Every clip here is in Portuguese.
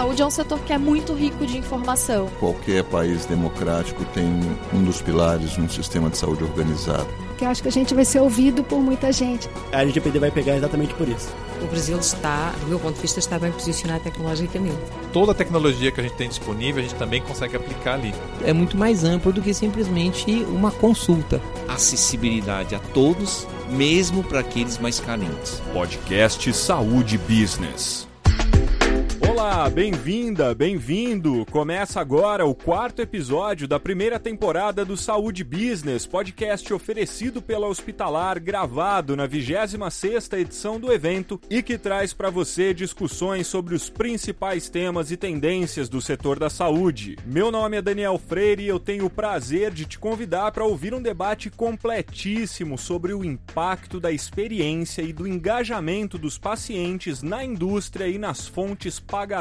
saúde é um setor que é muito rico de informação. Qualquer país democrático tem um dos pilares de um sistema de saúde organizado. Que eu acho que a gente vai ser ouvido por muita gente. A LGPD vai pegar exatamente por isso. O Brasil está, do meu ponto de vista, está bem posicionado tecnologicamente. Toda a tecnologia que a gente tem disponível, a gente também consegue aplicar ali. É muito mais amplo do que simplesmente uma consulta. Acessibilidade a todos, mesmo para aqueles mais carentes. Podcast Saúde Business. Olá, bem-vinda, bem-vindo! Começa agora o quarto episódio da primeira temporada do Saúde Business, podcast oferecido pela Hospitalar, gravado na 26ª edição do evento e que traz para você discussões sobre os principais temas e tendências do setor da saúde. Meu nome é Daniel Freire e eu tenho o prazer de te convidar para ouvir um debate completíssimo sobre o impacto da experiência e do engajamento dos pacientes na indústria e nas fontes pagadoras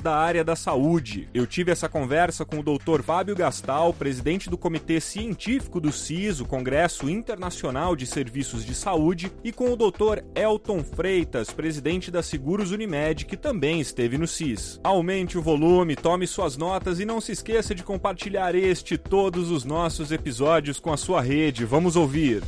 da área da saúde. Eu tive essa conversa com o Dr. Fábio Gastal, presidente do Comitê Científico do CIS, o Congresso Internacional de Serviços de Saúde, e com o Dr. Elton Freitas, presidente da Seguros Unimed, que também esteve no CIS. Aumente o volume, tome suas notas e não se esqueça de compartilhar este e todos os nossos episódios com a sua rede. Vamos ouvir.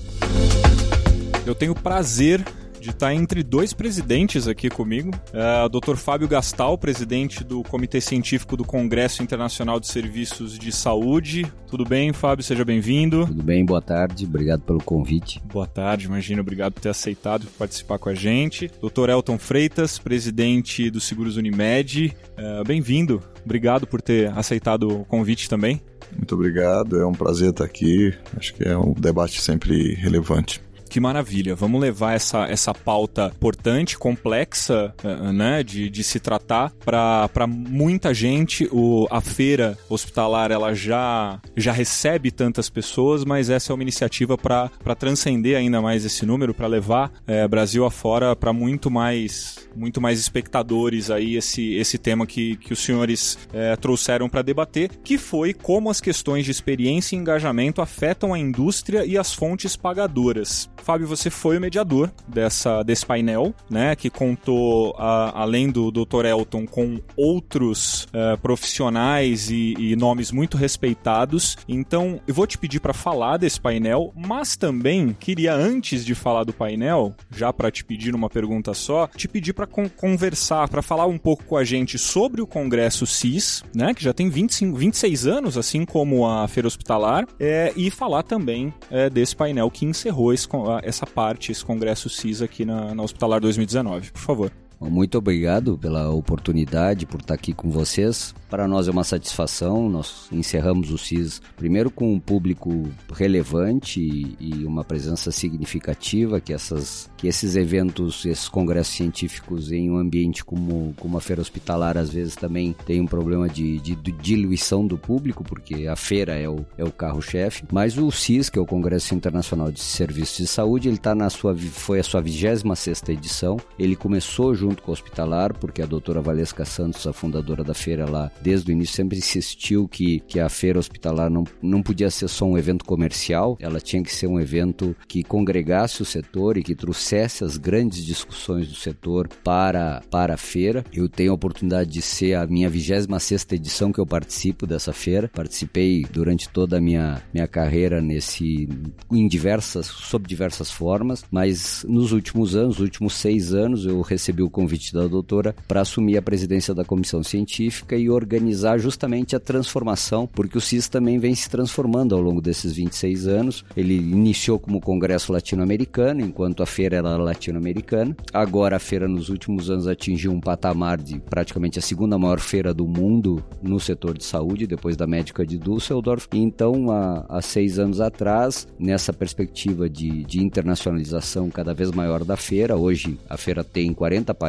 Eu tenho prazer de estar entre dois presidentes aqui comigo. É, o Dr. Fábio Gastal, presidente do Comitê Científico do Congresso Internacional de Serviços de Saúde. Tudo bem, Fábio? Seja bem-vindo. Tudo bem, boa tarde. Obrigado pelo convite. Boa tarde, imagina. Obrigado por ter aceitado participar com a gente. Dr. Elton Freitas, presidente do Seguros Unimed. É, bem-vindo. Obrigado por ter aceitado o convite também. Muito obrigado, é um prazer estar aqui. Acho que é um debate sempre relevante. Que maravilha. Vamos levar essa, essa pauta importante, complexa, eh, né, de, de se tratar para muita gente. O, a feira hospitalar ela já, já recebe tantas pessoas, mas essa é uma iniciativa para transcender ainda mais esse número, para levar é, Brasil afora para muito mais muito mais espectadores aí esse, esse tema que, que os senhores é, trouxeram para debater, que foi como as questões de experiência e engajamento afetam a indústria e as fontes pagadoras. Fábio, você foi o mediador dessa, desse painel, né, que contou, a, além do Dr. Elton, com outros uh, profissionais e, e, nomes muito respeitados. Então, eu vou te pedir para falar desse painel, mas também queria, antes de falar do painel, já para te pedir uma pergunta só, te pedir para con conversar, para falar um pouco com a gente sobre o Congresso CIS, né, que já tem 25, 26 anos, assim como a Feira Hospitalar, é, e falar também é, desse painel que encerrou esse, essa parte, esse congresso CIS aqui na, na Hospitalar 2019. Por favor. Muito obrigado pela oportunidade, por estar aqui com vocês. Para nós é uma satisfação. Nós encerramos o CIS primeiro com um público relevante e uma presença significativa, que, essas, que esses eventos, esses congressos científicos em um ambiente como, como a feira hospitalar, às vezes também tem um problema de, de, de diluição do público, porque a feira é o, é o carro-chefe. Mas o CIS, que é o Congresso Internacional de Serviços de Saúde, ele tá na sua, foi a sua 26 edição. Ele começou junto com o hospitalar, porque a doutora Valesca Santos, a fundadora da feira lá, desde o início sempre insistiu que, que a feira hospitalar não, não podia ser só um evento comercial, ela tinha que ser um evento que congregasse o setor e que trouxesse as grandes discussões do setor para, para a feira. Eu tenho a oportunidade de ser a minha 26 edição que eu participo dessa feira. Participei durante toda a minha, minha carreira nesse em diversas, sob diversas formas, mas nos últimos anos, nos últimos seis anos, eu recebi o convite da doutora para assumir a presidência da comissão científica e organizar justamente a transformação, porque o CIS também vem se transformando ao longo desses 26 anos. Ele iniciou como Congresso Latino-Americano, enquanto a feira era latino-americana. Agora a feira nos últimos anos atingiu um patamar de praticamente a segunda maior feira do mundo no setor de saúde, depois da médica de Düsseldorf. Então, há, há seis anos atrás, nessa perspectiva de, de internacionalização cada vez maior da feira, hoje a feira tem 40 países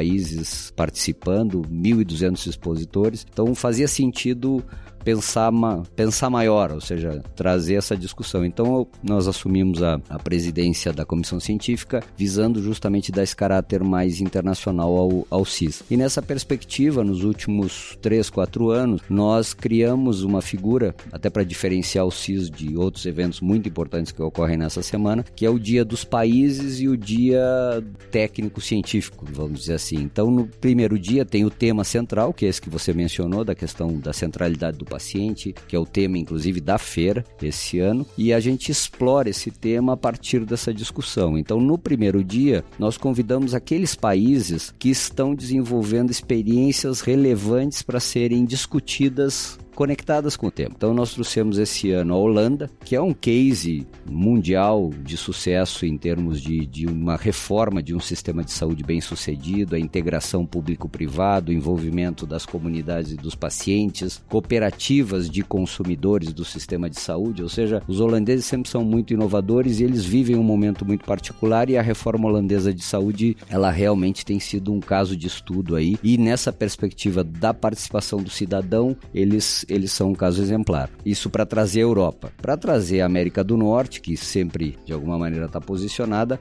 participando, 1.200 expositores. Então, fazia sentido pensar, pensar maior, ou seja, trazer essa discussão. Então nós assumimos a, a presidência da comissão científica visando justamente dar esse caráter mais internacional ao, ao CIS. E nessa perspectiva, nos últimos 3, 4 anos, nós criamos uma figura, até para diferenciar o CIS de outros eventos muito importantes que ocorrem nessa semana, que é o Dia dos Países e o Dia Técnico-Científico, vamos dizer assim. Então, no primeiro dia tem o tema central, que é esse que você mencionou, da questão da centralidade do paciente, que é o tema, inclusive, da feira esse ano, e a gente explora esse tema a partir dessa discussão. Então, no primeiro dia, nós convidamos aqueles países que estão desenvolvendo experiências relevantes para serem discutidas conectadas com o tema. Então nós trouxemos esse ano a Holanda, que é um case mundial de sucesso em termos de, de uma reforma de um sistema de saúde bem sucedido, a integração público-privado, o envolvimento das comunidades e dos pacientes, cooperativas de consumidores do sistema de saúde, ou seja, os holandeses sempre são muito inovadores e eles vivem um momento muito particular e a reforma holandesa de saúde, ela realmente tem sido um caso de estudo aí e nessa perspectiva da participação do cidadão, eles eles são um caso exemplar. Isso para trazer a Europa. Para trazer a América do Norte, que sempre de alguma maneira está posicionada,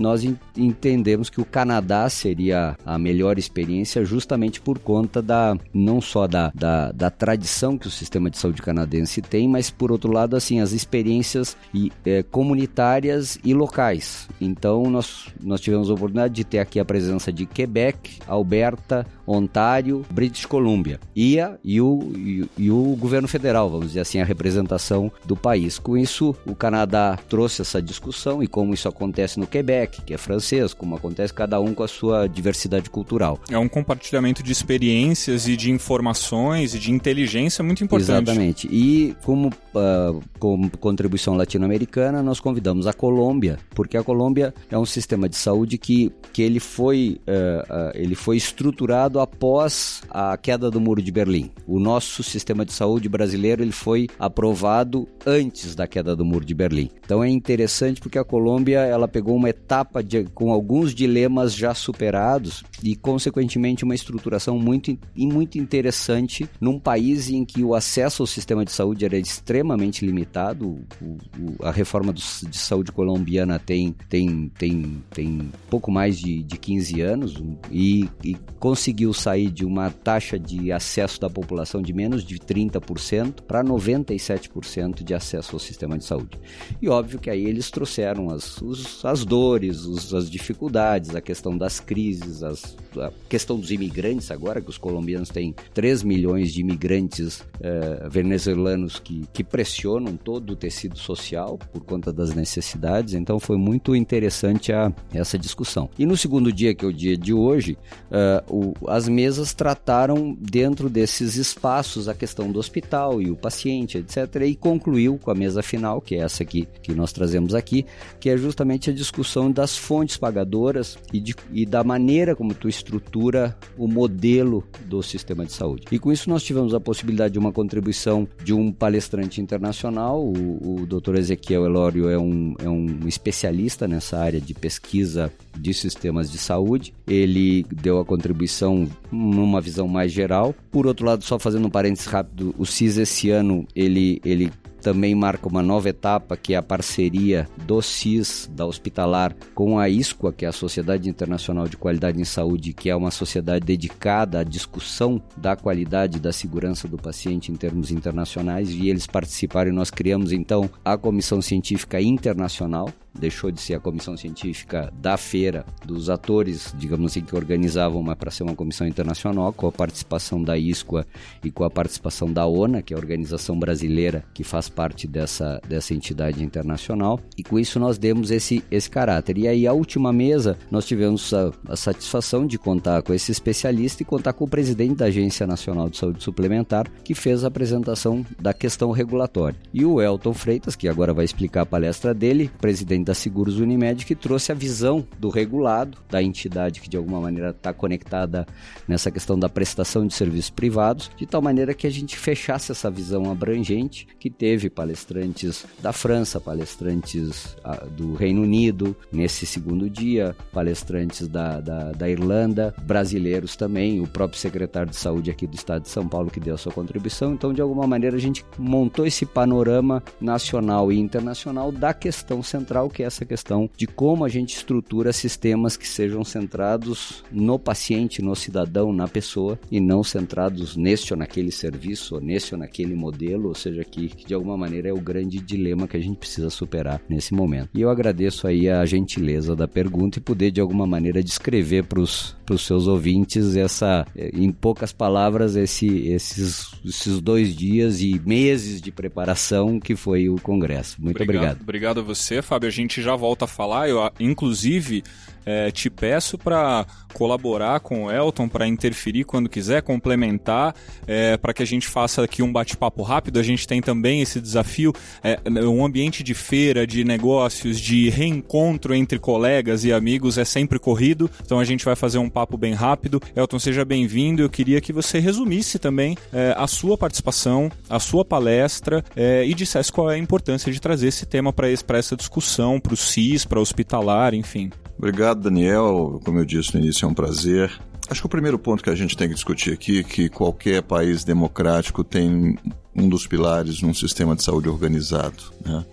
nós entendemos que o Canadá seria a melhor experiência justamente por conta da não só da, da, da tradição que o sistema de saúde canadense tem, mas por outro lado assim as experiências e, é, comunitárias e locais. Então nós, nós tivemos a oportunidade de ter aqui a presença de Quebec, Alberta, Ontário, British Columbia e, a, e, o, e, e o governo federal, vamos dizer assim, a representação do país. Com isso, o Canadá trouxe essa discussão e como isso acontece no Quebec, que é francês, como acontece cada um com a sua diversidade cultural. É um compartilhamento de experiências e de informações e de inteligência muito importante. Exatamente. E como, uh, como contribuição latino-americana, nós convidamos a Colômbia, porque a Colômbia é um sistema de saúde que, que ele, foi, uh, uh, ele foi estruturado após a queda do Muro de Berlim. O nosso sistema de saúde brasileiro ele foi aprovado antes da queda do Muro de Berlim. Então é interessante porque a Colômbia ela pegou uma etapa de, com alguns dilemas já superados e consequentemente uma estruturação muito, muito interessante num país em que o acesso ao sistema de saúde era extremamente limitado. O, o, a reforma do, de saúde colombiana tem, tem, tem, tem pouco mais de, de 15 anos e, e conseguiu conseguiu sair de uma taxa de acesso da população de menos de 30% para 97% de acesso ao sistema de saúde. E óbvio que aí eles trouxeram as, os, as dores, os, as dificuldades, a questão das crises, as, a questão dos imigrantes agora, que os colombianos têm 3 milhões de imigrantes eh, venezuelanos que, que pressionam todo o tecido social por conta das necessidades. Então foi muito interessante a, essa discussão. E no segundo dia, que é o dia de hoje, uh, o, as mesas trataram dentro desses espaços a questão do hospital e o paciente, etc. E concluiu com a mesa final, que é essa aqui que nós trazemos aqui, que é justamente a discussão das fontes pagadoras e, de, e da maneira como tu estrutura o modelo do sistema de saúde. E com isso nós tivemos a possibilidade de uma contribuição de um palestrante internacional, o, o Dr. Ezequiel Elório é um, é um especialista nessa área de pesquisa de sistemas de saúde. Ele deu a contribuição numa visão mais geral. Por outro lado, só fazendo um parênteses rápido, o CIS esse ano ele, ele também marca uma nova etapa que é a parceria do CIS, da Hospitalar, com a ISQUA, que é a Sociedade Internacional de Qualidade em Saúde, que é uma sociedade dedicada à discussão da qualidade e da segurança do paciente em termos internacionais, e eles participaram e nós criamos então a Comissão Científica Internacional, deixou de ser a comissão científica da feira, dos atores, digamos assim, que organizavam, mas para ser uma comissão internacional, com a participação da ISQUA e com a participação da ONA, que é a organização brasileira que faz parte dessa, dessa entidade internacional, e com isso nós demos esse, esse caráter. E aí, a última mesa, nós tivemos a, a satisfação de contar com esse especialista e contar com o presidente da Agência Nacional de Saúde Suplementar, que fez a apresentação da questão regulatória. E o Elton Freitas, que agora vai explicar a palestra dele, presidente frente da Seguros Unimed, que trouxe a visão do regulado, da entidade que de alguma maneira está conectada nessa questão da prestação de serviços privados, de tal maneira que a gente fechasse essa visão abrangente, que teve palestrantes da França, palestrantes ah, do Reino Unido nesse segundo dia, palestrantes da, da, da Irlanda, brasileiros também, o próprio secretário de saúde aqui do estado de São Paulo que deu a sua contribuição. Então, de alguma maneira, a gente montou esse panorama nacional e internacional da questão central, que é essa questão de como a gente estrutura sistemas que sejam centrados no paciente, no cidadão, na pessoa e não centrados neste ou naquele serviço, ou nesse ou naquele modelo, ou seja, que, que de alguma maneira é o grande dilema que a gente precisa superar nesse momento. E eu agradeço aí a gentileza da pergunta e poder de alguma maneira descrever para os seus ouvintes essa, em poucas palavras, esse, esses, esses dois dias e meses de preparação que foi o Congresso. Muito obrigado. Obrigado, obrigado a você, Fábio. A gente já volta a falar. Eu, inclusive, é, te peço para colaborar com o Elton, para interferir quando quiser, complementar, é, para que a gente faça aqui um bate-papo rápido. A gente tem também esse desafio, é, um ambiente de feira, de negócios, de reencontro entre colegas e amigos é sempre corrido, então a gente vai fazer um papo bem rápido. Elton, seja bem-vindo. Eu queria que você resumisse também é, a sua participação, a sua palestra é, e dissesse qual é a importância de trazer esse tema para essa discussão, para o CIS, para o hospitalar, enfim. Obrigado, Daniel. Como eu disse no início, é um prazer. Acho que o primeiro ponto que a gente tem que discutir aqui é que qualquer país democrático tem um dos pilares num sistema de saúde organizado. Né?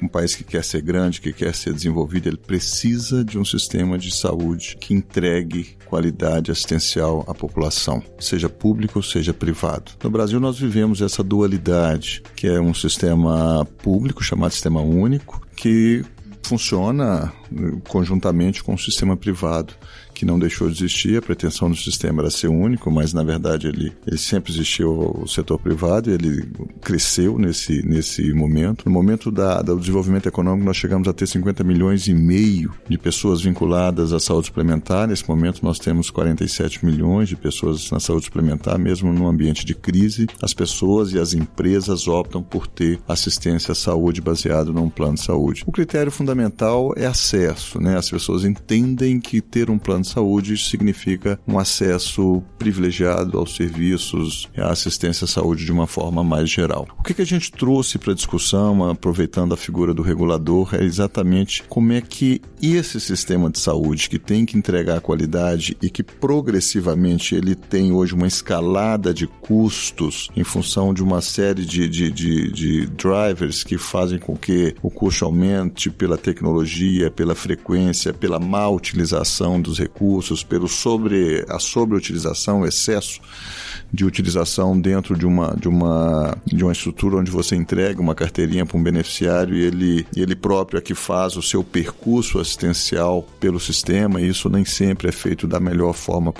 Um país que quer ser grande, que quer ser desenvolvido, ele precisa de um sistema de saúde que entregue qualidade assistencial à população, seja público ou seja privado. No Brasil nós vivemos essa dualidade, que é um sistema público chamado sistema único, que funciona conjuntamente com o sistema privado que não deixou de existir. A pretensão do sistema era ser único, mas na verdade ele, ele sempre existiu o setor privado e ele cresceu nesse, nesse momento. No momento da, do desenvolvimento econômico, nós chegamos a ter 50 milhões e meio de pessoas vinculadas à saúde suplementar. Nesse momento, nós temos 47 milhões de pessoas na saúde suplementar, mesmo num ambiente de crise. As pessoas e as empresas optam por ter assistência à saúde baseado num plano de saúde. O critério fundamental é acesso, né? As pessoas entendem que ter um plano de saúde significa um acesso privilegiado aos serviços à assistência à saúde de uma forma mais geral. O que, que a gente trouxe para a discussão, aproveitando a figura do regulador, é exatamente como é que esse sistema de saúde, que tem que entregar qualidade e que progressivamente ele tem hoje uma escalada de custos em função de uma série de, de, de, de drivers que fazem com que o custo aumente pela tecnologia, pela frequência, pela má utilização dos recursos recursos, pelo sobre a sobreutilização, excesso de utilização dentro de uma, de uma, de uma estrutura onde você entrega uma carteirinha para um beneficiário e ele, ele próprio é que faz o seu percurso assistencial pelo sistema e isso nem sempre é feito da melhor forma,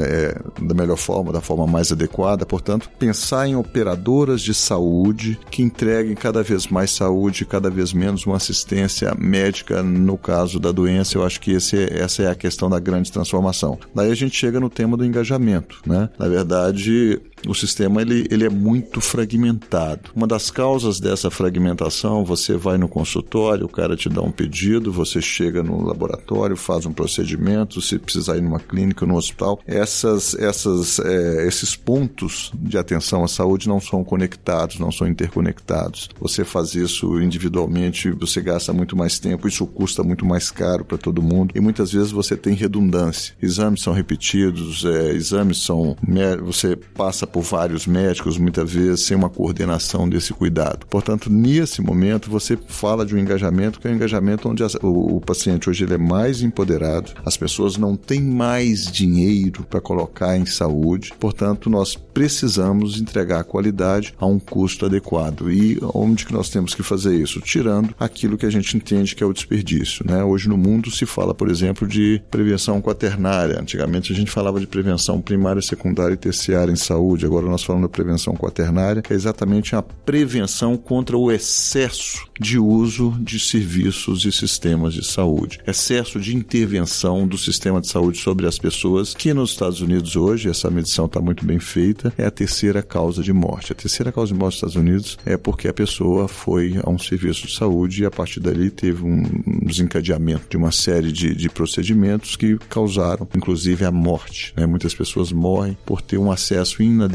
é, da melhor forma, da forma mais adequada. Portanto, pensar em operadoras de saúde que entreguem cada vez mais saúde, cada vez menos uma assistência médica no caso da doença, eu acho que esse, essa é a questão da grande transformação. Daí a gente chega no tema do engajamento, né? Na verdade, sur o sistema ele, ele é muito fragmentado. Uma das causas dessa fragmentação, você vai no consultório, o cara te dá um pedido, você chega no laboratório, faz um procedimento, se precisar ir numa clínica, no hospital. Essas, essas, é, esses pontos de atenção à saúde não são conectados, não são interconectados. Você faz isso individualmente, você gasta muito mais tempo, isso custa muito mais caro para todo mundo e muitas vezes você tem redundância. Exames são repetidos, é, exames são. Você passa por vários médicos, muitas vezes sem uma coordenação desse cuidado. Portanto, nesse momento, você fala de um engajamento que é um engajamento onde o, o paciente hoje ele é mais empoderado, as pessoas não têm mais dinheiro para colocar em saúde, portanto, nós precisamos entregar qualidade a um custo adequado. E onde que nós temos que fazer isso? Tirando aquilo que a gente entende que é o desperdício. Né? Hoje no mundo se fala, por exemplo, de prevenção quaternária. Antigamente a gente falava de prevenção primária, secundária e terciária em saúde saúde. Agora nós falamos da prevenção quaternária, que é exatamente a prevenção contra o excesso de uso de serviços e sistemas de saúde, excesso de intervenção do sistema de saúde sobre as pessoas, que nos Estados Unidos hoje, essa medição está muito bem feita, é a terceira causa de morte. A terceira causa de morte nos Estados Unidos é porque a pessoa foi a um serviço de saúde e a partir dali teve um desencadeamento de uma série de, de procedimentos que causaram, inclusive, a morte. Né? Muitas pessoas morrem por ter um acesso inadequado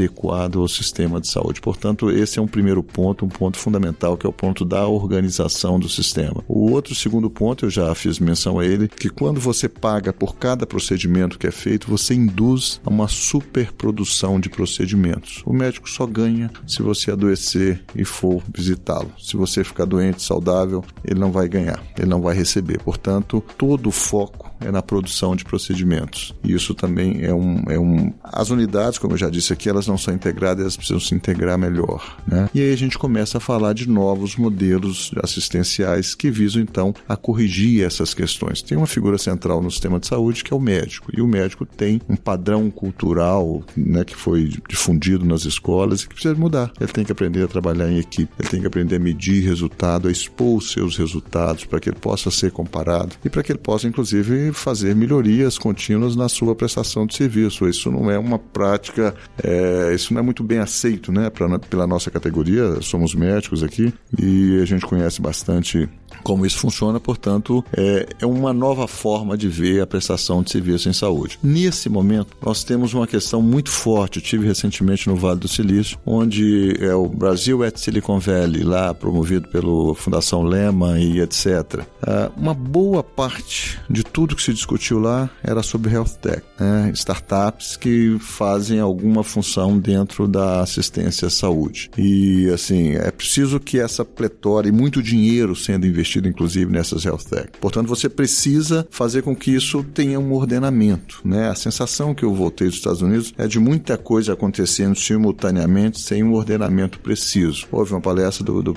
ao sistema de saúde. Portanto, esse é um primeiro ponto, um ponto fundamental, que é o ponto da organização do sistema. O outro segundo ponto, eu já fiz menção a ele, que quando você paga por cada procedimento que é feito, você induz a uma superprodução de procedimentos. O médico só ganha se você adoecer e for visitá-lo. Se você ficar doente, saudável, ele não vai ganhar, ele não vai receber. Portanto, todo o foco é na produção de procedimentos. E isso também é um, é um. As unidades, como eu já disse aqui, elas não são integradas, elas precisam se integrar melhor. Né? E aí a gente começa a falar de novos modelos assistenciais que visam então a corrigir essas questões. Tem uma figura central no sistema de saúde que é o médico, e o médico tem um padrão cultural né, que foi difundido nas escolas e que precisa mudar. Ele tem que aprender a trabalhar em equipe, ele tem que aprender a medir resultado, a expor os seus resultados para que ele possa ser comparado e para que ele possa, inclusive, fazer melhorias contínuas na sua prestação de serviço. Isso não é uma prática, é, isso não é muito bem aceito né, pra, pela nossa categoria. Somos médicos aqui e a gente conhece bastante como isso funciona, portanto, é, é, uma nova forma de ver a prestação de serviço em saúde. Nesse momento, nós temos uma questão muito forte. Eu tive recentemente no Vale do Silício, onde é o Brasil at Silicon Valley, lá promovido pela Fundação Lehman e etc. É, uma boa parte de tudo que se discutiu lá era sobre health tech, né? startups que fazem alguma função dentro da assistência à saúde. E assim, é preciso que essa pletora e muito dinheiro sendo investido investido inclusive nessas health tech. Portanto, você precisa fazer com que isso tenha um ordenamento, né? A sensação que eu voltei dos Estados Unidos é de muita coisa acontecendo simultaneamente sem um ordenamento preciso. Houve uma palestra do, do,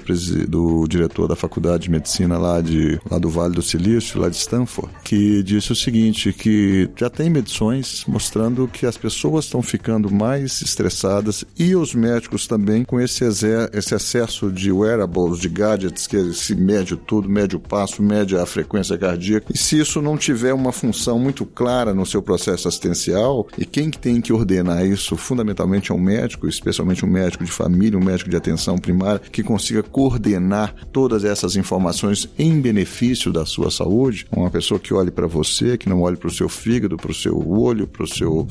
do diretor da Faculdade de Medicina lá, de, lá do Vale do Silício, lá de Stanford, que disse o seguinte, que já tem medições mostrando que as pessoas estão ficando mais estressadas e os médicos também com esse, esse excesso de wearables, de gadgets que se mede tudo, mede o passo, mede a frequência cardíaca. E se isso não tiver uma função muito clara no seu processo assistencial, e quem tem que ordenar isso fundamentalmente é um médico, especialmente um médico de família, um médico de atenção primária, que consiga coordenar todas essas informações em benefício da sua saúde, uma pessoa que olhe para você, que não olhe para o seu fígado, para o seu olho, para o seu,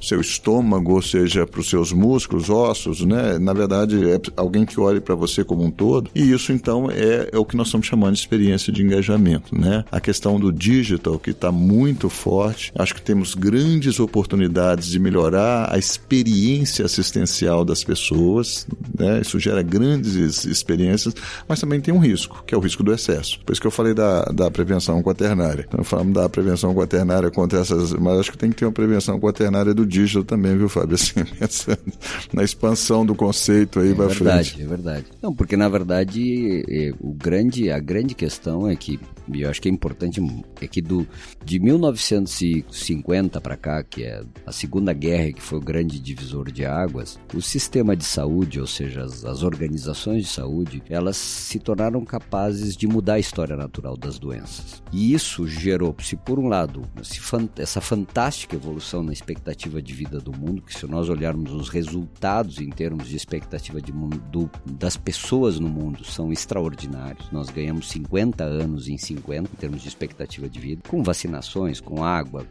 seu estômago, ou seja, para os seus músculos, ossos, né? Na verdade, é alguém que olhe para você como um todo. E isso, então, é, é o que nós estamos chamando chamando de experiência de engajamento, né? A questão do digital que está muito forte. Acho que temos grandes oportunidades de melhorar a experiência assistencial das pessoas, né? Isso gera grandes experiências, mas também tem um risco, que é o risco do excesso. Por isso que eu falei da, da prevenção quaternária. Então, falamos da prevenção quaternária contra essas, mas acho que tem que ter uma prevenção quaternária do digital também, viu, Fábio? Assim, pensando na expansão do conceito aí é para frente. É verdade, é verdade. Não, porque na verdade é, o grande, a grande questão é que, e eu acho que é importante, é que do, de 1950 para cá, que é a Segunda Guerra, que foi o grande divisor de águas, o sistema de saúde, ou seja, as, as organizações de saúde, elas se tornaram capazes de mudar a história natural das doenças. E isso gerou, se por um lado, essa fantástica evolução na expectativa de vida do mundo, que se nós olharmos os resultados em termos de expectativa de mundo do, das pessoas no mundo são extraordinários. Nós ganhamos 50 anos em 50, em termos de expectativa de vida, com vacinações, com água,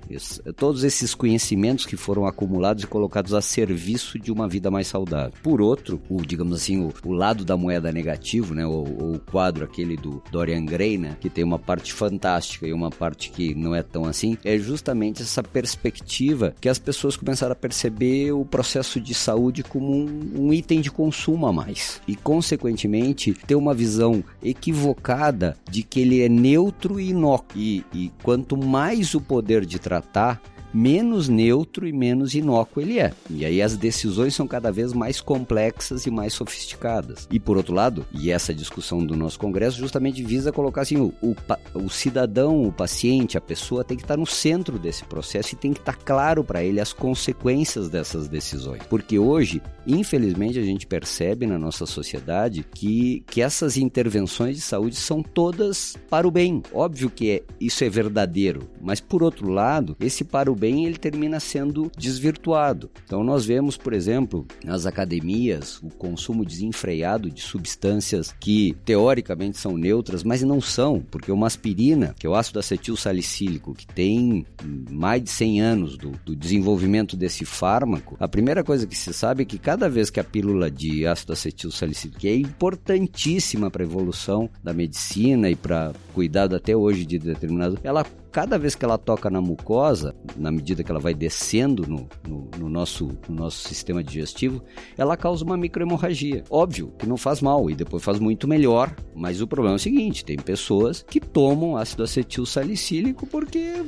todos esses conhecimentos que foram acumulados e colocados a serviço de uma vida mais saudável. Por outro, o, digamos assim, o, o lado da moeda negativo, né, o, o, quadro aquele do Dorian Gray, né, que tem uma parte fantástica e uma parte que não é tão assim, é justamente essa perspectiva que as pessoas começaram a perceber o processo de saúde como um, um item de consumo a mais e, consequentemente, ter uma visão equivocada de que ele é neutro e inócuo. E, e quanto mais o poder de tratar menos neutro e menos inócuo ele é. E aí as decisões são cada vez mais complexas e mais sofisticadas. E por outro lado, e essa discussão do nosso Congresso justamente visa colocar assim, o, o, o cidadão, o paciente, a pessoa tem que estar no centro desse processo e tem que estar claro para ele as consequências dessas decisões. Porque hoje, infelizmente, a gente percebe na nossa sociedade que, que essas intervenções de saúde são todas para o bem. Óbvio que é, isso é verdadeiro, mas por outro lado, esse para o bem ele termina sendo desvirtuado. Então nós vemos, por exemplo, nas academias, o consumo desenfreado de substâncias que teoricamente são neutras, mas não são, porque uma aspirina, que é o ácido acetil salicílico, que tem mais de 100 anos do, do desenvolvimento desse fármaco, a primeira coisa que se sabe é que cada vez que a pílula de ácido acetil salicílico, que é importantíssima para a evolução da medicina e para cuidado até hoje de determinado, ela cada vez que ela toca na mucosa, na medida que ela vai descendo no, no, no nosso, no nosso sistema digestivo, ela causa uma microhemorragia. Óbvio que não faz mal e depois faz muito melhor, mas o problema é o seguinte: tem pessoas que tomam ácido acetil salicílico porque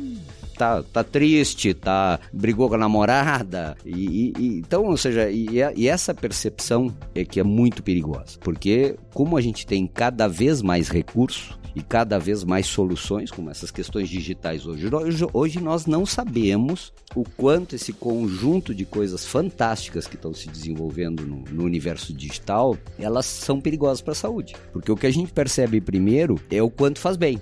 tá, tá triste, tá brigou com a namorada. E, e então, ou seja, e, e, essa percepção é que é muito perigosa. Porque como a gente tem cada vez mais recurso e cada vez mais soluções, como essas questões digitais hoje, hoje, hoje nós não sabemos o quanto esse conjunto de coisas fantásticas que estão se desenvolvendo no, no universo digital, elas são perigosas para a saúde. Porque o que a gente percebe primeiro é o quanto faz bem.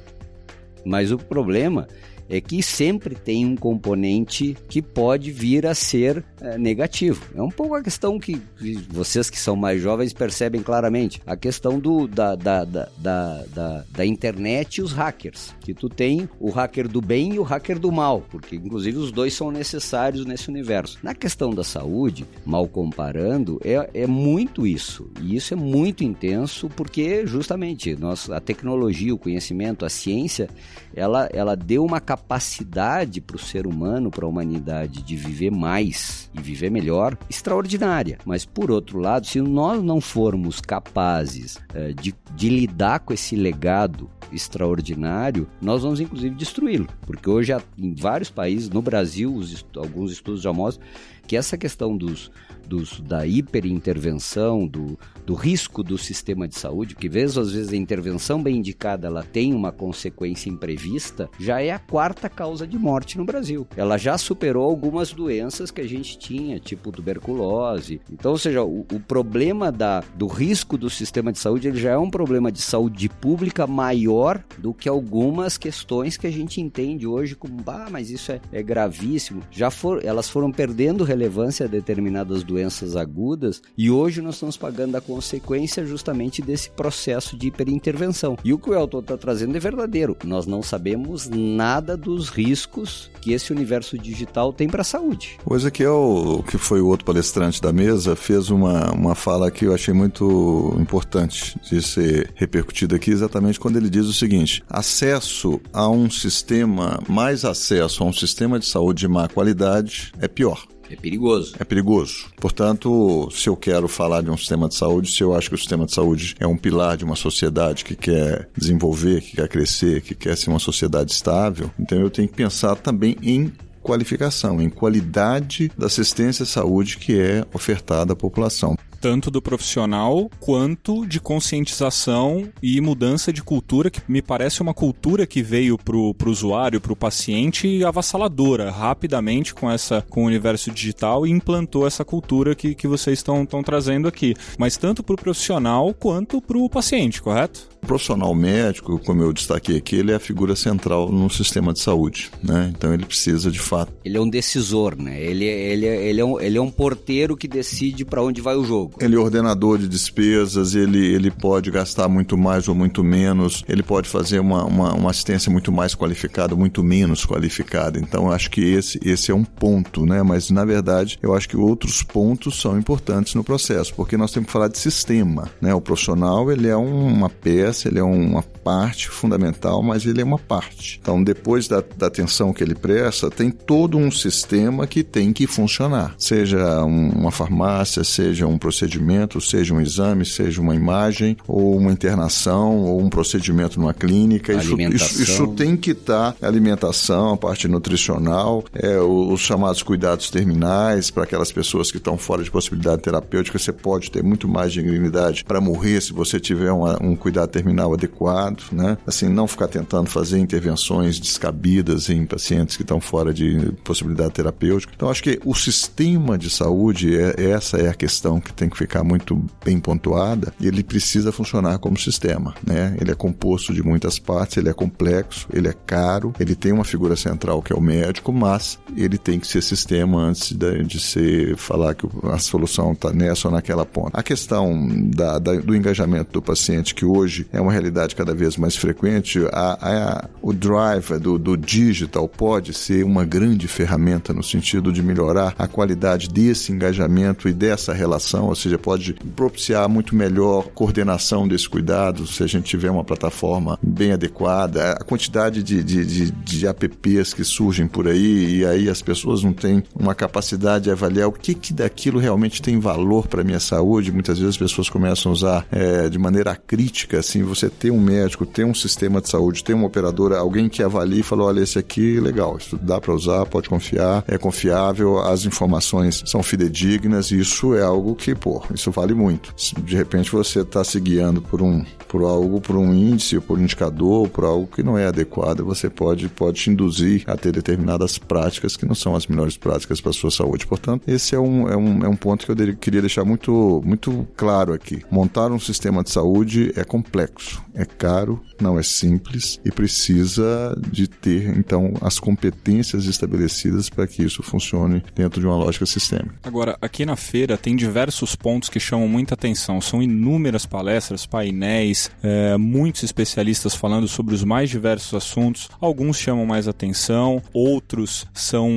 Mas o problema é que sempre tem um componente que pode vir a ser é, negativo. É um pouco a questão que vocês que são mais jovens percebem claramente. A questão do, da, da, da, da, da internet e os hackers. Que tu tem o hacker do bem e o hacker do mal, porque inclusive os dois são necessários nesse universo. Na questão da saúde, mal comparando, é, é muito isso. E isso é muito intenso porque justamente nós, a tecnologia, o conhecimento, a ciência, ela, ela deu uma capacidade para o ser humano, para a humanidade de viver mais e viver melhor, extraordinária. Mas por outro lado, se nós não formos capazes é, de, de lidar com esse legado extraordinário, nós vamos inclusive destruí-lo. Porque hoje, em vários países, no Brasil, os, alguns estudos já mostram que essa questão dos, dos, da hiperintervenção, do, do risco do sistema de saúde, que às vezes a intervenção bem indicada ela tem uma consequência imprevista, já é a quarta causa de morte no Brasil. Ela já superou algumas doenças que a gente tinha, tipo tuberculose. Então, ou seja, o, o problema da, do risco do sistema de saúde ele já é um problema de saúde pública maior do que algumas questões que a gente entende hoje como, ah, mas isso é, é gravíssimo. Já for, elas foram perdendo relevância a determinadas doenças agudas e hoje nós estamos pagando a consequência justamente desse processo de hiperintervenção. E o que o Elton está trazendo é verdadeiro. Nós não sabemos nada dos riscos que esse universo digital tem para a saúde. O Ezequiel, que foi o outro palestrante da mesa, fez uma, uma fala que eu achei muito importante de ser repercutida aqui, exatamente quando ele diz o seguinte: acesso a um sistema, mais acesso a um sistema de saúde de má qualidade é pior. É perigoso. É perigoso. Portanto, se eu quero falar de um sistema de saúde, se eu acho que o sistema de saúde é um pilar de uma sociedade que quer desenvolver, que quer crescer, que quer ser uma sociedade estável, então eu tenho que pensar também em qualificação, em qualidade da assistência à saúde que é ofertada à população tanto do profissional quanto de conscientização e mudança de cultura, que me parece uma cultura que veio pro, pro usuário, pro paciente, avassaladora, rapidamente com essa com o universo digital e implantou essa cultura que, que vocês estão trazendo aqui. Mas tanto pro profissional quanto pro paciente, correto? O profissional médico, como eu destaquei aqui, ele é a figura central no sistema de saúde, né? Então ele precisa de fato. Ele é um decisor, né? Ele, ele, ele, é, um, ele é um porteiro que decide para onde vai o jogo. Ele é ordenador de despesas, ele, ele pode gastar muito mais ou muito menos, ele pode fazer uma, uma, uma assistência muito mais qualificada, muito menos qualificada. Então acho que esse, esse é um ponto, né? Mas na verdade eu acho que outros pontos são importantes no processo, porque nós temos que falar de sistema, né? O profissional ele é uma peça, ele é uma parte fundamental, mas ele é uma parte. Então, depois da, da atenção que ele presta, tem todo um sistema que tem que funcionar. Seja um, uma farmácia, seja um procedimento, seja um exame, seja uma imagem, ou uma internação, ou um procedimento numa clínica. Isso, isso, isso, tem que estar tá, alimentação, a parte nutricional, é, os chamados cuidados terminais para aquelas pessoas que estão fora de possibilidade terapêutica. Você pode ter muito mais dignidade para morrer se você tiver uma, um cuidado terminal adequado, né? Assim, não ficar tentando fazer intervenções descabidas em pacientes que estão fora de possibilidade terapêutica. Então, acho que o sistema de saúde, é, essa é a questão que tem que ficar muito bem pontuada, ele precisa funcionar como sistema, né? Ele é composto de muitas partes, ele é complexo, ele é caro, ele tem uma figura central que é o médico, mas ele tem que ser sistema antes de, de ser falar que a solução está nessa ou naquela ponta. A questão da, da, do engajamento do paciente, que hoje é uma realidade cada vez mais frequente, a, a, o drive do, do digital pode ser uma grande ferramenta no sentido de melhorar a qualidade desse engajamento e dessa relação, ou seja, pode propiciar muito melhor coordenação desse cuidado se a gente tiver uma plataforma bem adequada. A quantidade de, de, de, de apps que surgem por aí e aí as pessoas não têm uma capacidade de avaliar o que, que daquilo realmente tem valor para minha saúde. Muitas vezes as pessoas começam a usar é, de maneira crítica, assim, você ter um médico, ter um sistema de saúde, ter uma operadora, alguém que avalie e fala, olha, esse aqui, legal, isso dá para usar, pode confiar, é confiável, as informações são fidedignas, isso é algo que, pô, isso vale muito. De repente você está se guiando por um por algo, por um índice, por um indicador, por algo que não é adequado, você pode, pode te induzir a ter determinadas práticas que não são as melhores práticas para a sua saúde. Portanto, esse é um, é um, é um ponto que eu queria deixar muito, muito claro aqui. Montar um sistema de saúde é complexo, é caro, não é simples e precisa de ter, então, as competências estabelecidas para que isso funcione dentro de uma lógica sistêmica. Agora, aqui na feira tem diversos pontos que chamam muita atenção. São inúmeras palestras, painéis, é, muitos especialistas falando sobre os mais diversos assuntos. Alguns chamam mais atenção, outros são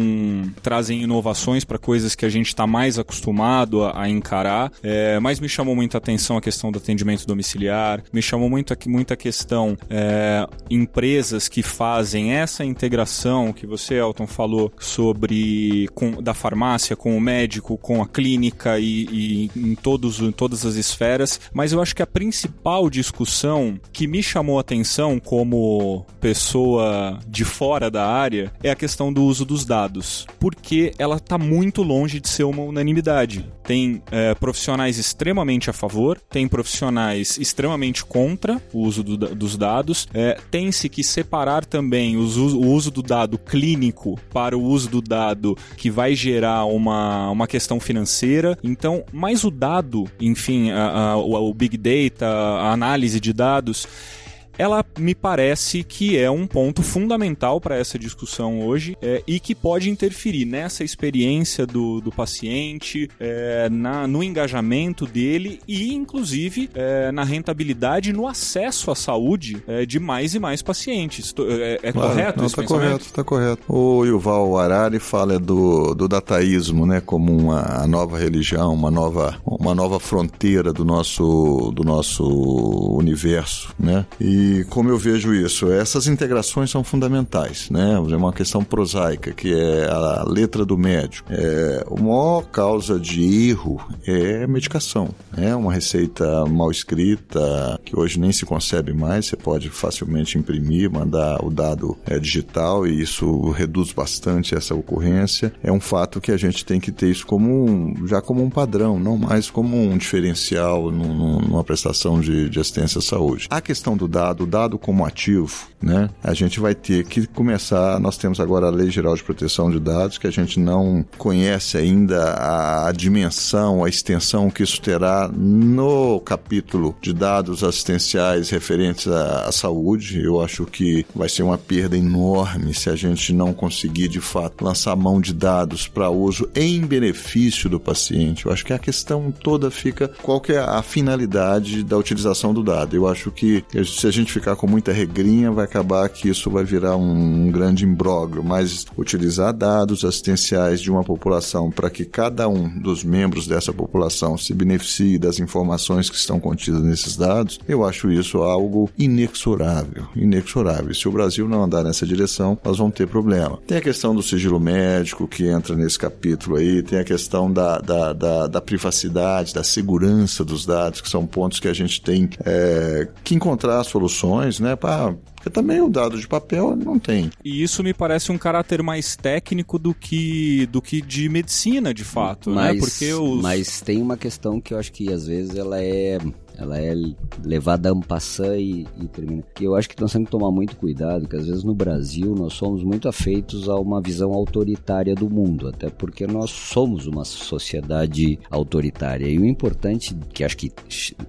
trazem inovações para coisas que a gente está mais acostumado a, a encarar. É, mas me chamou muita atenção a questão do atendimento domiciliar, me chamou muito, muita questão é, empresas que fazem essa integração que você, Elton, falou sobre com, da farmácia com o médico, com a clínica e, e em, todos, em todas as esferas. Mas eu acho que a principal discussão que me chamou a atenção como pessoa de fora da área é a questão do uso dos dados, porque ela está muito longe de ser uma unanimidade. Tem é, profissionais extremamente a favor, tem profissionais extremamente contra o uso do, dos dados. É, Tem-se que separar também os, o uso do dado clínico para o uso do dado que vai gerar uma, uma questão financeira. Então, mais o dado, enfim, a, a, o Big Data, a análise de dados ela me parece que é um ponto fundamental para essa discussão hoje é, e que pode interferir nessa experiência do, do paciente, é, na, no engajamento dele e, inclusive, é, na rentabilidade no acesso à saúde é, de mais e mais pacientes. É, é claro, correto não, isso? Está correto, está correto. O Yuval Harari fala do, do dataísmo né, como uma nova religião, uma nova, uma nova fronteira do nosso, do nosso universo. Né? E como eu vejo isso? Essas integrações são fundamentais, né? É uma questão prosaica, que é a letra do médico. É, a maior causa de erro é medicação. É uma receita mal escrita, que hoje nem se concebe mais, você pode facilmente imprimir, mandar o dado é, digital e isso reduz bastante essa ocorrência. É um fato que a gente tem que ter isso como um, já como um padrão, não mais como um diferencial numa prestação de, de assistência à saúde. A questão do dado dado, dado como ativo, né? A gente vai ter que começar. Nós temos agora a Lei Geral de Proteção de Dados, que a gente não conhece ainda a, a dimensão, a extensão que isso terá no capítulo de dados assistenciais referentes à, à saúde. Eu acho que vai ser uma perda enorme se a gente não conseguir, de fato, lançar mão de dados para uso em benefício do paciente. Eu acho que a questão toda fica qual que é a finalidade da utilização do dado. Eu acho que se a gente gente ficar com muita regrinha, vai acabar que isso vai virar um, um grande imbróglio, mas utilizar dados assistenciais de uma população para que cada um dos membros dessa população se beneficie das informações que estão contidas nesses dados, eu acho isso algo inexorável, inexorável. Se o Brasil não andar nessa direção, nós vamos ter problema. Tem a questão do sigilo médico que entra nesse capítulo aí, tem a questão da, da, da, da privacidade, da segurança dos dados, que são pontos que a gente tem é, que encontrar soluções, né? Pra, porque também o dado de papel não tem. E isso me parece um caráter mais técnico do que do que de medicina, de fato, mas, né? Porque os... mas tem uma questão que eu acho que às vezes ela é ela é levada a passant e, e termina. Que eu acho que nós temos que tomar muito cuidado, que às vezes no Brasil nós somos muito afeitos a uma visão autoritária do mundo, até porque nós somos uma sociedade autoritária. E o importante, que acho que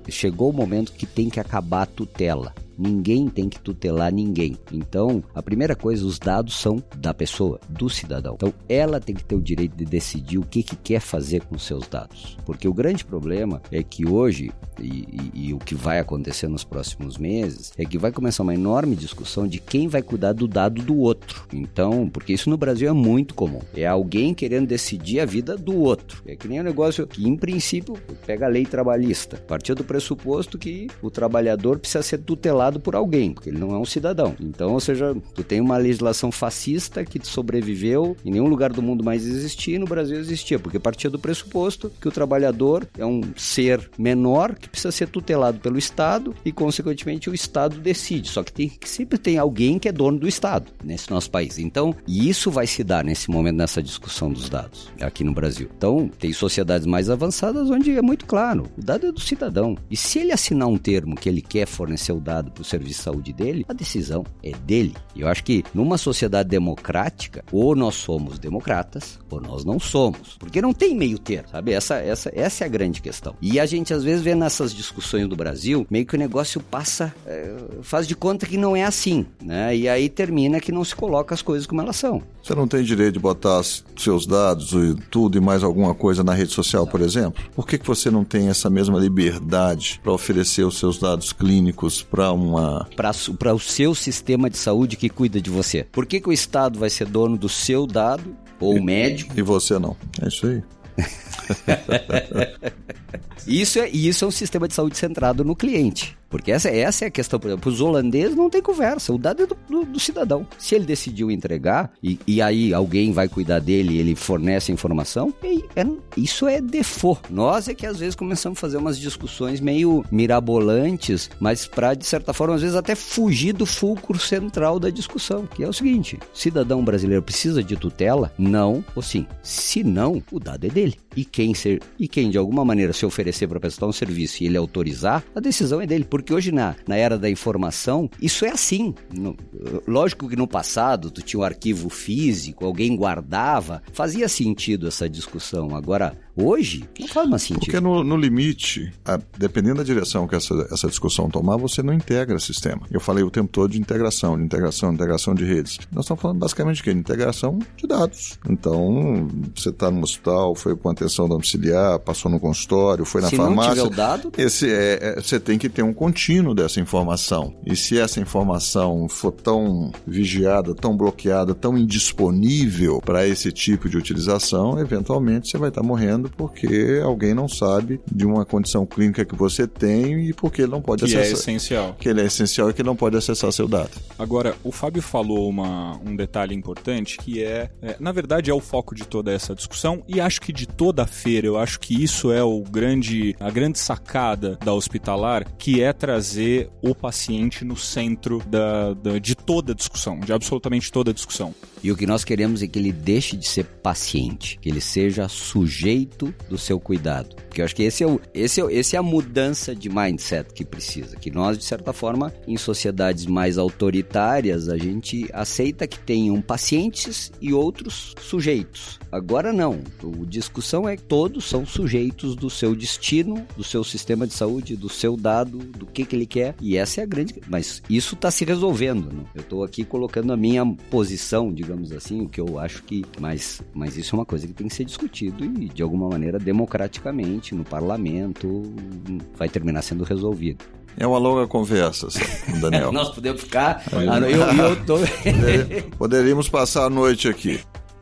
chegou o momento que tem que acabar a tutela. Ninguém tem que tutelar ninguém. Então, a primeira coisa, os dados são da pessoa, do cidadão. Então, ela tem que ter o direito de decidir o que, que quer fazer com seus dados. Porque o grande problema é que hoje, e, e, e o que vai acontecer nos próximos meses, é que vai começar uma enorme discussão de quem vai cuidar do dado do outro. Então, porque isso no Brasil é muito comum. É alguém querendo decidir a vida do outro. É que nem um negócio que, em princípio, pega a lei trabalhista. Partiu do pressuposto que o trabalhador precisa ser tutelado por alguém, porque ele não é um cidadão. Então, ou seja, tu tem uma legislação fascista que sobreviveu, em nenhum lugar do mundo mais existia, e no Brasil existia, porque partia do pressuposto que o trabalhador é um ser menor que precisa ser tutelado pelo Estado e, consequentemente, o Estado decide. Só que, tem, que sempre tem alguém que é dono do Estado nesse nosso país. Então, e isso vai se dar nesse momento, nessa discussão dos dados aqui no Brasil. Então, tem sociedades mais avançadas onde é muito claro, o dado é do cidadão. E se ele assinar um termo que ele quer fornecer o dado para o serviço de saúde dele, a decisão é dele. E eu acho que numa sociedade democrática, ou nós somos democratas, ou nós não somos. Porque não tem meio termo, sabe? Essa, essa, essa é a grande questão. E a gente às vezes vê nessas discussões do Brasil, meio que o negócio passa, é, faz de conta que não é assim, né? E aí termina que não se coloca as coisas como elas são. Você não tem direito de botar seus dados e tudo e mais alguma coisa na rede social, por exemplo? Por que, que você não tem essa mesma liberdade para oferecer os seus dados clínicos para um uma. Para o seu sistema de saúde que cuida de você. Por que, que o Estado vai ser dono do seu dado, ou o médico? E você não. É isso aí. isso, é, isso é um sistema de saúde centrado no cliente. Porque essa, essa é a questão, exemplo, os holandeses não tem conversa, o dado é do, do, do cidadão. Se ele decidiu entregar, e, e, aí alguém vai cuidar dele ele fornece a informação, e, é, isso é default. Nós é que às vezes começamos a fazer umas discussões meio mirabolantes, mas para, de certa forma, às vezes até fugir do fulcro central da discussão, que é o seguinte, cidadão brasileiro precisa de tutela? Não ou sim. Se não, o dado é dele. E quem, ser, e quem de alguma maneira se oferecer para prestar um serviço e ele autorizar, a decisão é dele. Por porque hoje, na, na era da informação, isso é assim. No, lógico que no passado tu tinha um arquivo físico, alguém guardava, fazia sentido essa discussão. Agora, Hoje, não faz mais sentido. Porque no, no limite, a, dependendo da direção que essa, essa discussão tomar, você não integra o sistema. Eu falei o tempo todo de integração, de integração, de integração de redes. Nós estamos falando basicamente de quê? De integração de dados. Então, você está no hospital, foi com atenção domiciliar, passou no consultório, foi na se farmácia. Se não tiver o dado... Esse é, é, você tem que ter um contínuo dessa informação. E se essa informação for tão vigiada, tão bloqueada, tão indisponível para esse tipo de utilização, eventualmente você vai estar tá morrendo porque alguém não sabe de uma condição clínica que você tem e porque ele não pode que acessar. Que é essencial. Que ele é essencial e que ele não pode acessar seu dado. Agora, o Fábio falou uma, um detalhe importante que é, é, na verdade, é o foco de toda essa discussão e acho que de toda a feira, eu acho que isso é o grande, a grande sacada da hospitalar, que é trazer o paciente no centro da, da, de toda a discussão, de absolutamente toda a discussão. E o que nós queremos é que ele deixe de ser paciente, que ele seja sujeito do seu cuidado. Porque eu acho que esse é, o, esse, é, esse é a mudança de mindset que precisa. Que nós, de certa forma, em sociedades mais autoritárias, a gente aceita que tenham pacientes e outros sujeitos. Agora não. A discussão é que todos são sujeitos do seu destino, do seu sistema de saúde, do seu dado, do que, que ele quer. E essa é a grande. Mas isso está se resolvendo. Né? Eu estou aqui colocando a minha posição, digamos assim, o que eu acho que. Mas, mas isso é uma coisa que tem que ser discutido e, de alguma maneira, democraticamente, no parlamento, vai terminar sendo resolvido. É uma longa conversa, Daniel. Nós podemos ficar. Eu, eu, eu tô... Poderíamos passar a noite aqui.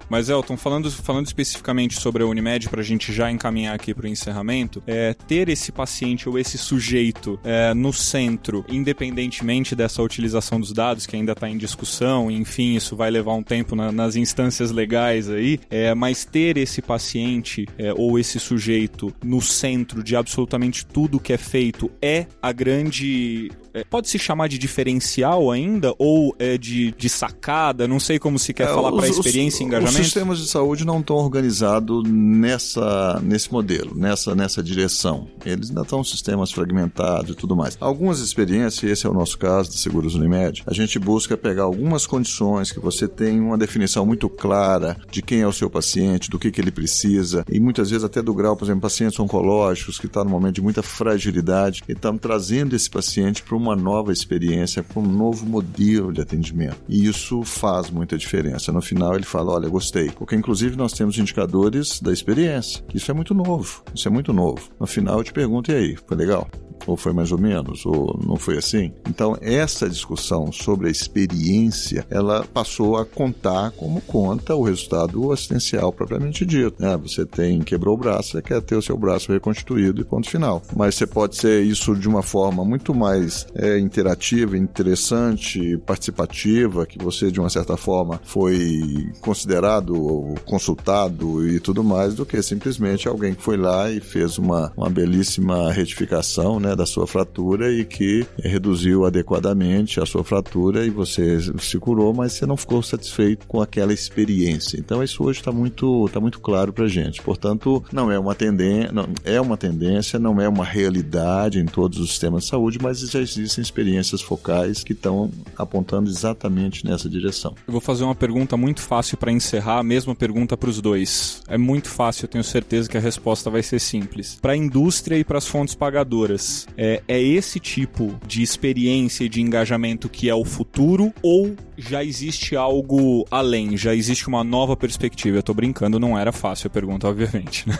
Mas, Elton, falando, falando especificamente sobre a Unimed, para a gente já encaminhar aqui para o encerramento, é, ter esse paciente ou esse sujeito é, no centro, independentemente dessa utilização dos dados, que ainda está em discussão, enfim, isso vai levar um tempo na, nas instâncias legais aí, é, mas ter esse paciente é, ou esse sujeito no centro de absolutamente tudo que é feito é a grande é, pode se chamar de diferencial ainda ou é de, de sacada? Não sei como se quer é, falar para experiência e engajamento. Os sistemas de saúde não estão organizados nessa, nesse modelo, nessa, nessa direção. Eles ainda estão sistemas fragmentados e tudo mais. Algumas experiências, e esse é o nosso caso da Seguros Unimed, a gente busca pegar algumas condições que você tem uma definição muito clara de quem é o seu paciente, do que, que ele precisa, e muitas vezes até do grau, por exemplo, pacientes oncológicos que estão tá no momento de muita fragilidade, e estamos trazendo esse paciente para uma nova experiência, para um novo modelo de atendimento. E isso faz muita diferença. No final ele fala, olha, gostei. Porque inclusive nós temos indicadores da experiência. Isso é muito novo. Isso é muito novo. No final eu te pergunto, e aí, foi legal? Ou foi mais ou menos, ou não foi assim. Então, essa discussão sobre a experiência, ela passou a contar como conta o resultado assistencial propriamente dito. É, você tem, quebrou o braço, você quer ter o seu braço reconstituído e ponto final. Mas você pode ser isso de uma forma muito mais é, interativa, interessante, participativa, que você, de uma certa forma, foi considerado, consultado e tudo mais, do que simplesmente alguém que foi lá e fez uma, uma belíssima retificação, né? Né, da sua fratura e que reduziu adequadamente a sua fratura e você se curou, mas você não ficou satisfeito com aquela experiência. Então isso hoje está muito, tá muito claro para gente. Portanto, não é uma tendência, não, é uma tendência, não é uma realidade em todos os sistemas de saúde, mas já existem experiências focais que estão apontando exatamente nessa direção. Eu vou fazer uma pergunta muito fácil para encerrar, a mesma pergunta para os dois. É muito fácil, eu tenho certeza que a resposta vai ser simples. Para a indústria e para as fontes pagadoras, é, é esse tipo de experiência e de engajamento que é o futuro ou já existe algo além? Já existe uma nova perspectiva? Eu tô brincando, não era fácil a pergunta, obviamente, né?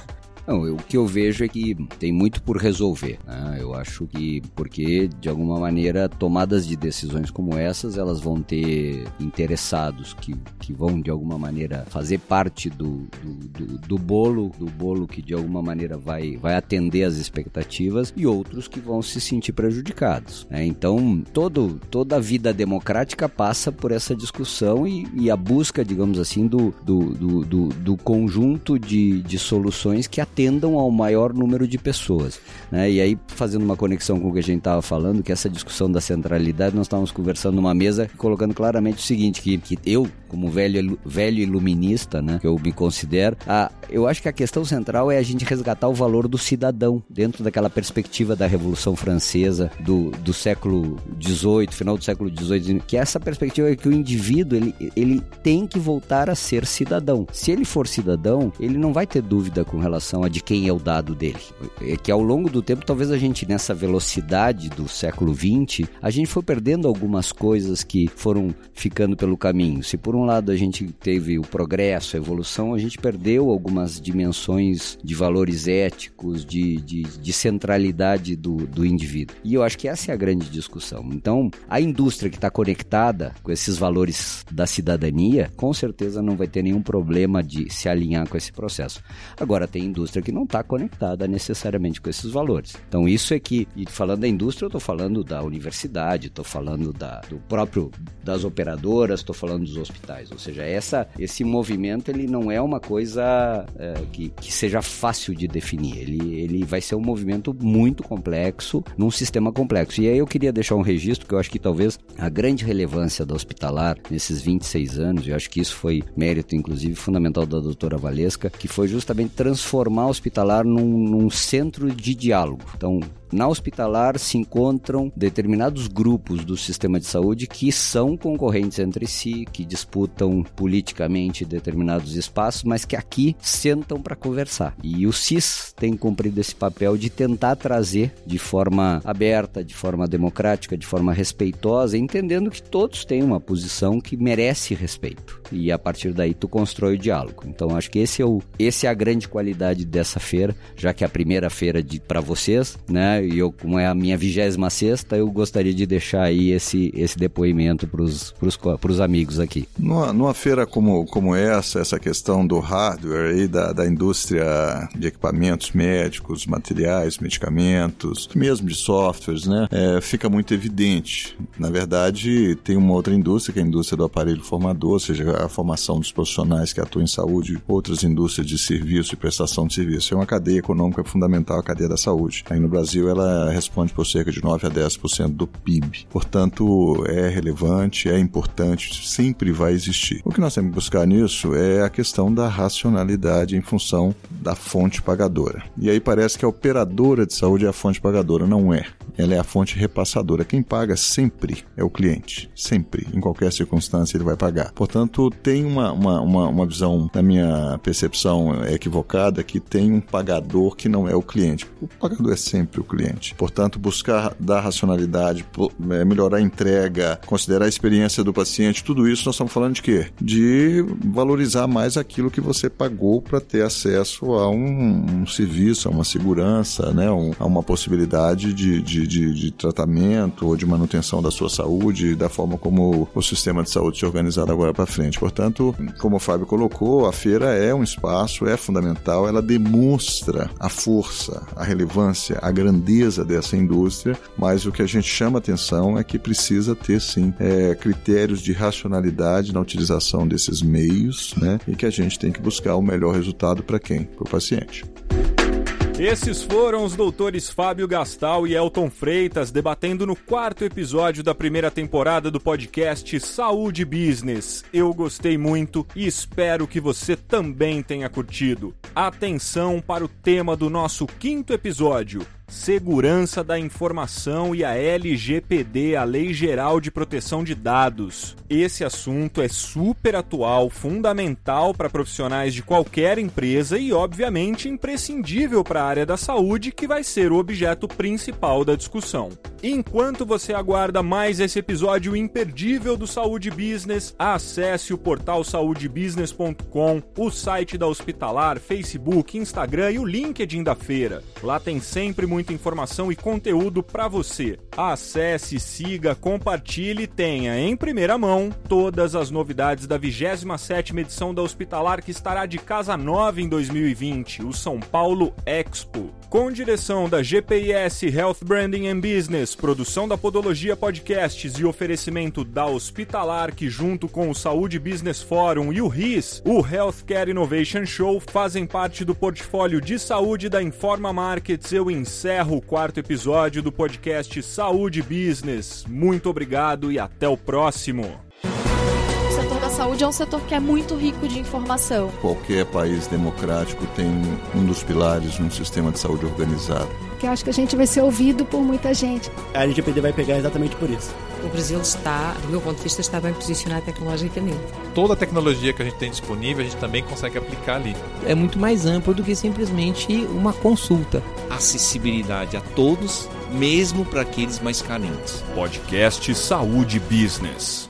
Não, eu, o que eu vejo é que tem muito por resolver. Né? Eu acho que, porque de alguma maneira, tomadas de decisões como essas, elas vão ter interessados que, que vão de alguma maneira fazer parte do, do, do, do bolo, do bolo que de alguma maneira vai, vai atender as expectativas e outros que vão se sentir prejudicados. Né? Então, todo, toda a vida democrática passa por essa discussão e, e a busca, digamos assim, do, do, do, do, do conjunto de, de soluções que atendem atendam ao maior número de pessoas. Né? E aí, fazendo uma conexão com o que a gente estava falando, que essa discussão da centralidade, nós estávamos conversando numa mesa colocando claramente o seguinte, que, que eu, como velho, velho iluminista, né, que eu me considero, a, eu acho que a questão central é a gente resgatar o valor do cidadão dentro daquela perspectiva da Revolução Francesa do, do século XVIII, final do século XVIII, que essa perspectiva é que o indivíduo ele, ele tem que voltar a ser cidadão. Se ele for cidadão, ele não vai ter dúvida com relação a de quem é o dado dele. É que ao longo do tempo, talvez a gente, nessa velocidade do século XX, a gente foi perdendo algumas coisas que foram ficando pelo caminho. Se por um lado a gente teve o progresso, a evolução, a gente perdeu algumas dimensões de valores éticos, de, de, de centralidade do, do indivíduo. E eu acho que essa é a grande discussão. Então, a indústria que está conectada com esses valores da cidadania, com certeza não vai ter nenhum problema de se alinhar com esse processo. Agora, tem indústria indústria que não está conectada necessariamente com esses valores. Então isso é que, e falando da indústria, eu estou falando da universidade, estou falando da, do próprio das operadoras, estou falando dos hospitais. Ou seja, essa, esse movimento ele não é uma coisa é, que, que seja fácil de definir. Ele, ele vai ser um movimento muito complexo num sistema complexo. E aí eu queria deixar um registro que eu acho que talvez a grande relevância da hospitalar nesses 26 anos, eu acho que isso foi mérito, inclusive, fundamental da doutora Valesca, que foi justamente transformar hospitalar num, num centro de diálogo. Então, Na hospitalar se encontram determinados grupos do sistema de saúde que são concorrentes entre si, que disputam politicamente determinados espaços, mas que aqui sentam para conversar. E o CIS tem cumprido esse papel de tentar trazer de forma aberta, de forma democrática, de forma respeitosa, entendendo que todos têm uma posição que merece respeito. E a partir daí tu constrói o diálogo. Então acho que esse é o esse é a grande qualidade dessa feira, já que é a primeira feira de para vocês, né? E eu como é a minha vigésima sexta, eu gostaria de deixar aí esse esse depoimento para os amigos aqui. Numa, numa feira como, como essa, essa questão do hardware e da, da indústria de equipamentos médicos, materiais, medicamentos, mesmo de softwares, né? É, fica muito evidente. Na verdade, tem uma outra indústria, que é a indústria do aparelho formador, ou seja, a formação dos profissionais que atuam em saúde, outras indústrias de serviço e prestação de serviço. É uma cadeia econômica fundamental, a cadeia da saúde. Aí no Brasil, ela responde por cerca de 9 a 10% do PIB. Portanto, é relevante, é importante, sempre vai existir. O que nós temos que buscar nisso é a questão da racionalidade em função da fonte pagadora. E aí parece que a operadora de saúde é a fonte pagadora. Não é. Ela é a fonte repassadora. Quem paga sempre é o cliente. Sempre. Em qualquer circunstância ele vai pagar. Portanto, tem uma, uma, uma, uma visão, na minha percepção equivocada, que tem um pagador que não é o cliente. O pagador é sempre o cliente. Portanto, buscar dar racionalidade, é, melhorar a entrega, considerar a experiência do paciente, tudo isso nós estamos falando de quê? De valorizar mais aquilo que você pagou para ter acesso a um, um, serviço, a uma segurança, né? Um, a uma possibilidade de, de, de, de, tratamento ou de manutenção da sua saúde, da forma como o sistema de saúde se organizar agora para frente. Portanto, como o Fábio colocou, a feira é um espaço, é fundamental, ela demonstra a força, a relevância, a grandeza dessa indústria, mas o que a gente chama atenção é que precisa ter sim é, critérios de racionalidade na utilização desses meios, né? E que a gente tem que buscar o melhor resultado para quem? Para o paciente. Esses foram os doutores Fábio Gastal e Elton Freitas debatendo no quarto episódio da primeira temporada do podcast Saúde Business. Eu gostei muito e espero que você também tenha curtido. Atenção para o tema do nosso quinto episódio Segurança da Informação e a LGPD, a Lei Geral de Proteção de Dados. Esse assunto é super atual, fundamental para profissionais de qualquer empresa e, obviamente, imprescindível para a área da saúde, que vai ser o objeto principal da discussão. Enquanto você aguarda mais esse episódio imperdível do Saúde Business, acesse o portal saudebusiness.com, o site da Hospitalar, Facebook, Instagram e o LinkedIn da feira. Lá tem sempre muito muita informação e conteúdo para você. Acesse, siga, compartilhe e tenha em primeira mão todas as novidades da 27ª edição da Hospitalar que estará de casa nova em 2020, o São Paulo Expo. Com direção da GPIS Health Branding and Business, produção da Podologia Podcasts e oferecimento da Hospitalar, que junto com o Saúde Business Forum e o RIS, o Healthcare Innovation Show, fazem parte do portfólio de saúde da Informa Markets. Eu encerro o quarto episódio do podcast Saúde Business. Muito obrigado e até o próximo saúde é um setor que é muito rico de informação. Qualquer país democrático tem um dos pilares num sistema de saúde organizado. Que eu acho que a gente vai ser ouvido por muita gente. A LGPD vai pegar exatamente por isso. O Brasil está, do meu ponto de vista, está bem posicionado tecnologicamente. Toda a tecnologia que a gente tem disponível, a gente também consegue aplicar ali. É muito mais amplo do que simplesmente uma consulta. Acessibilidade a todos, mesmo para aqueles mais carentes. Podcast Saúde Business.